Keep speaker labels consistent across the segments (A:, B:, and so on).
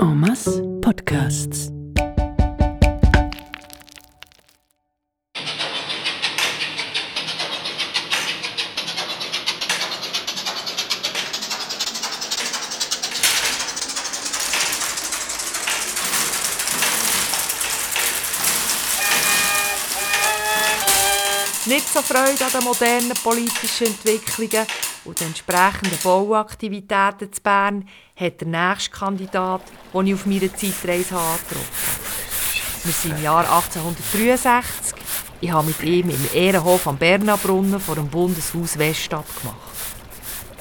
A: En podcasts.
B: Nicht so Freude an den modernen politischen Entwicklungen und den entsprechenden Bauaktivitäten zu Bern hat der nächste Kandidat, den ich auf meiner Zeitreise habe Wir sind im Jahr 1863. Ich habe mit ihm im Ehrenhof am Bernabrunnen vor dem Bundeshaus Weststadt gemacht.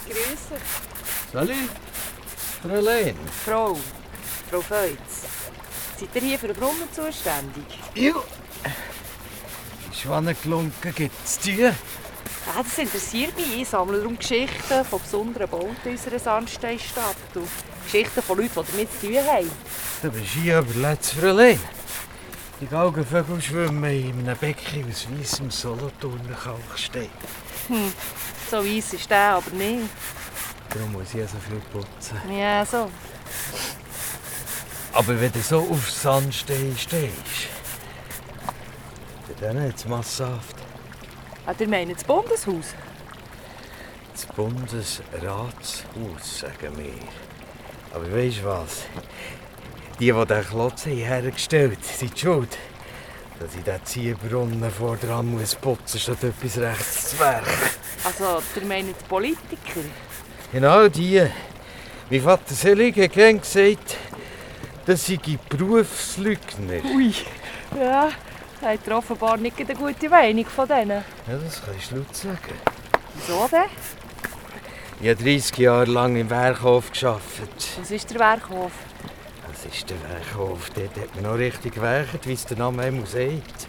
B: Grüße.
C: Salut, Fräulein.
B: Frau, Frau Feutz. Seid ihr hier für den Brunnen zuständig?
C: Jo. Schwannenklunken gibt's die?
B: Ja, das interessiert mich. Ich sammle darum Geschichten von besonderen Bauten unserer Sandsteinstadt und Geschichten von Leuten, die damit zu tun haben.
C: Du bist hier überletzt, Fräulein. Die Galgenvögel schwimmen in einem Becken aus weissem Solothurner Kalkstein.
B: So weiss ist der aber nicht.
C: Darum muss ich so viel putzen.
B: Ja, so.
C: Aber wenn du so auf Sandstein stehst, dann hat's massenhaft.
B: Ah, ihr meint das Bundeshaus?
C: Das Bundesratshaus, sagen wir. Aber weißt du was? Die, die den Klotz hergestellt haben, sind schuld. Dass ich diesen Ziehbrunnen vor dran muss putzen, statt etwas rechts zu werken.
B: Also, ihr meint die Politiker?
C: Genau die. Mein Vater Selig hat gern gesagt, das sei Berufslügner.
B: Ui. Ja, habt ihr offenbar nicht eine gute Meinung von denen.
C: Ja, das kannst du laut sagen.
B: Wieso denn?
C: Ich habe 30 Jahre lang im Werkhof gearbeitet.
B: Was ist der Werkhof?
C: Das ist der Werkhof. Dort hat man noch richtig gewerkt, wie es der Name einmal sagt.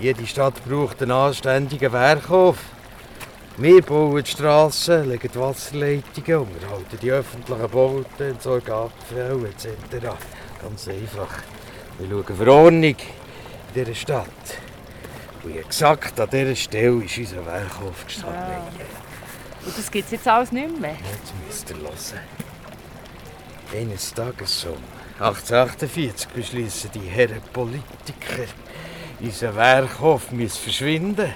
C: Jede Stadt braucht einen anständigen Werkhof. Wir bauen die Strassen, legen die Wasserleitungen, unterhalten die öffentlichen Bauten, entsorgen Abfälle etc. Ganz einfach. Wir schauen für Ordnung in dieser Stadt. Und exakt an dieser Stelle ist unser Werkhof gestanden.
B: Ah. Und das gibt es jetzt alles nicht mehr?
C: Jetzt müsst ihr hören. Eines Tages um 1848 beschließen die Herren Politiker, unser Werkhof muss verschwinden.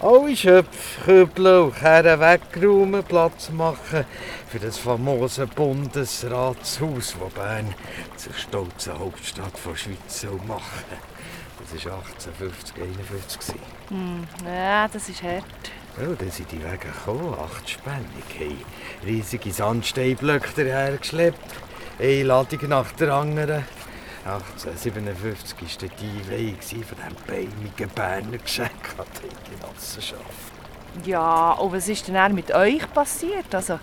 C: Alle Schöpfe, Kübel und Kerren wegräumen, Platz machen für das famose Bundesratshaus, das Bern zur stolzen Hauptstadt der Schweiz soll machen Das war 1850, 51.
B: Hm, ja, das ist hart.
C: Ja, dann sind die Wege gekommen, achtspännig, haben riesige Sandsteinblöcke hergeschleppt, eine Ladung nach der anderen. 1857 war die Einweihung von diesem beinigen Berner Geschenk an die Genossenschaft.
B: Ja, und was ist denn dann mit euch passiert? Also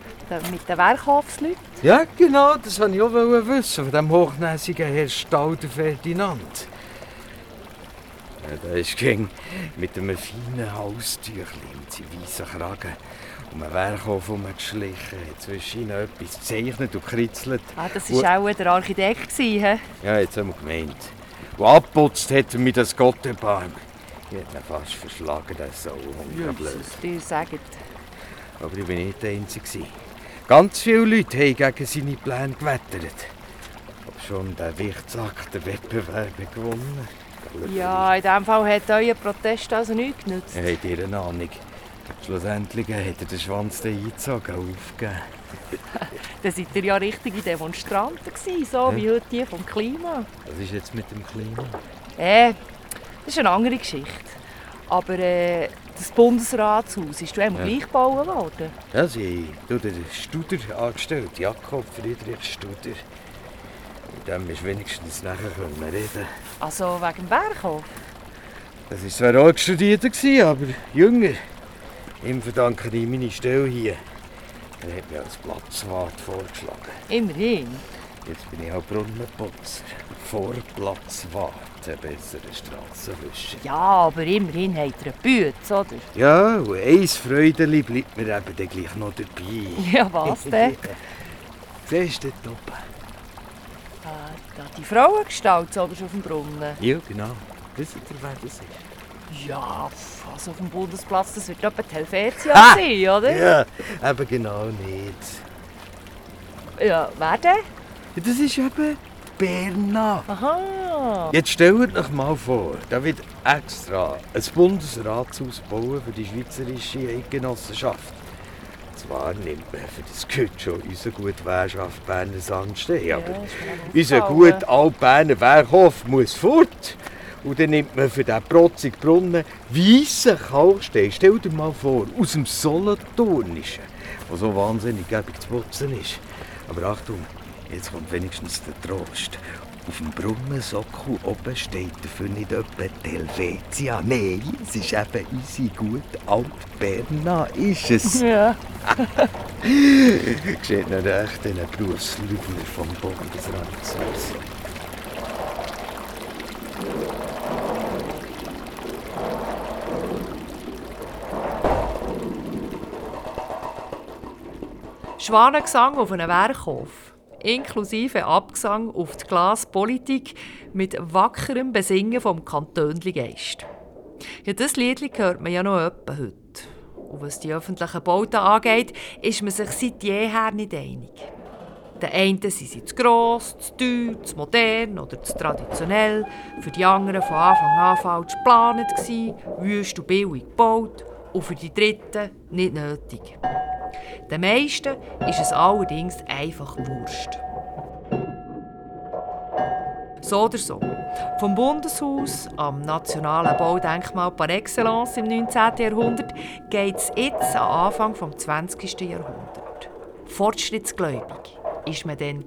B: mit den Werkhofsleuten?
C: Ja, genau, das wollte ich auch wissen, von diesem hochnäsigen Herr Stauder Ferdinand. Der ist ging mit einem feinen Halstüchlein mit seinem weißen Kragen um einen Werkhof herumgeschlichen, hat zwischen ihnen etwas gezeichnet und gekritzelt.
B: Ah, das war auch der Architekt. hä?
C: Ja, jetzt haben wir gemeint. Und abputzt hat er mir das Gott erbarmen. Ich hätte ihn fast verschlagen, Sau. blöd.
B: Jesus, dir sagt.
C: Aber ich war nicht der Einzige. Ganz viele Leute haben gegen seine Pläne gewettert. Aber schon der Wichtsack der Wettbewerb gewonnen.
B: Ja, in diesem Fall hat euer Protest also nichts genützt.
C: Hat ihr eine Ahnung. Schlussendlich hat er den Schwanz dann eingezogen und aufgegeben.
B: Dann seid ihr ja richtige Demonstranten gewesen, so wie heute die vom Klima.
C: Was ist jetzt mit dem Klima?
B: Äh, das ist eine andere Geschichte. Aber äh, das Bundesratshaus ist einmal
C: Ja.
B: gleich gebaut worden.
C: Ja, sie haben den Studer angestellt, Jakob Friedrich Studer. Dem ist wenigstens nachher können reden.
B: Also wegen dem Berghof.
C: Das war zwar auch Studierter, gewesen, aber jünger. Ihm verdanke ich meine Stelle hier. Er hat mich als Platzwart vorgeschlagen.
B: Immerhin.
C: Jetzt bin ich auch Brunnenputzer. Vorplatzwart, ein besserer Strassenwischer.
B: Ja, aber immerhin habt ihr eine Bütze, oder?
C: Ja, und ein Freudeli bleibt mir eben dann gleich noch dabei.
B: Ja, was denn?
C: Siehst du dort oben?
B: Ah, da die Frauengestalt so auf dem Brunnen.
C: Ja, genau. Wisst ihr, wer das ist?
B: Ja, also auf dem Bundesplatz, das wird etwa die Helvetia
C: Ha!
B: sein, oder?
C: Ja, eben genau nicht.
B: Ja, wer denn?
C: Das ist eben Berna.
B: Aha.
C: Jetzt stellt euch mal vor, da wird extra ein Bundesratshaus bauen für die Schweizerische Eidgenossenschaft. Zwar nimmt man für das Gut schon unsere gute Währschaft Berner Sandstein, aber unser gut Alt-Berner Werkhof muss fort. Und dann nimmt man für diesen protzigen Brunnen weissen Kalkstein, stell dir mal vor, aus dem Solothurnischen, der so wahnsinnig gäbig zu putzen ist. Aber Achtung, jetzt kommt wenigstens der Trost. Auf dem Brunnensockel oben steht dafür nicht etwa Helvetia. Nein, es ist eben unsere gute Alt-Berna, ist es.
B: Ja.
C: Sieht nicht echt einen Berufslügner vom Bundesrat aus.
B: Schwanengesang auf einem Werkhof, inklusive Abgesang auf die Glaspolitik mit wackerem Besingen vom Kantönli-Geist. Ja, das Lied hört man ja noch etwa heute. Und was die öffentlichen Bauten angeht, ist man sich seit jeher nicht einig. Den einen sind sie zu gross, zu teuer, zu modern oder zu traditionell. Für die anderen von Anfang an falsch geplant wüst und billig gebaut. Und für die Dritten nicht nötig. Den meisten ist es allerdings einfach Wurst. So oder so. Vom Bundeshaus am nationalen Baudenkmal par excellence im 19. Jahrhundert geht es jetzt am Anfang des 20. Jahrhunderts. Fortschrittsgläubig war man dann.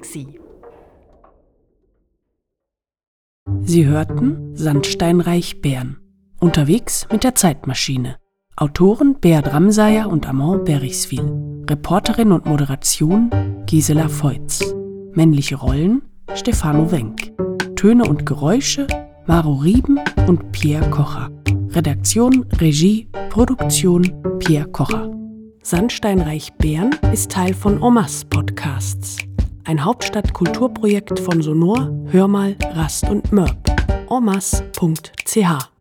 A: Sie hörten Sandsteinreich Bern. Unterwegs mit der Zeitmaschine. Autoren Beat Ramsayer und Amand Berichswil. Reporterin und Moderation Gisela Feutz. Männliche Rollen Stefano Wenk. Töne und Geräusche Maro Rieben und Pierre Kocher. Redaktion, Regie, Produktion Pierre Kocher. Sandsteinreich Bern ist Teil von Omas Podcasts. Ein Hauptstadtkulturprojekt von Sonor, Hörmal, Rast und Mörb. omas.ch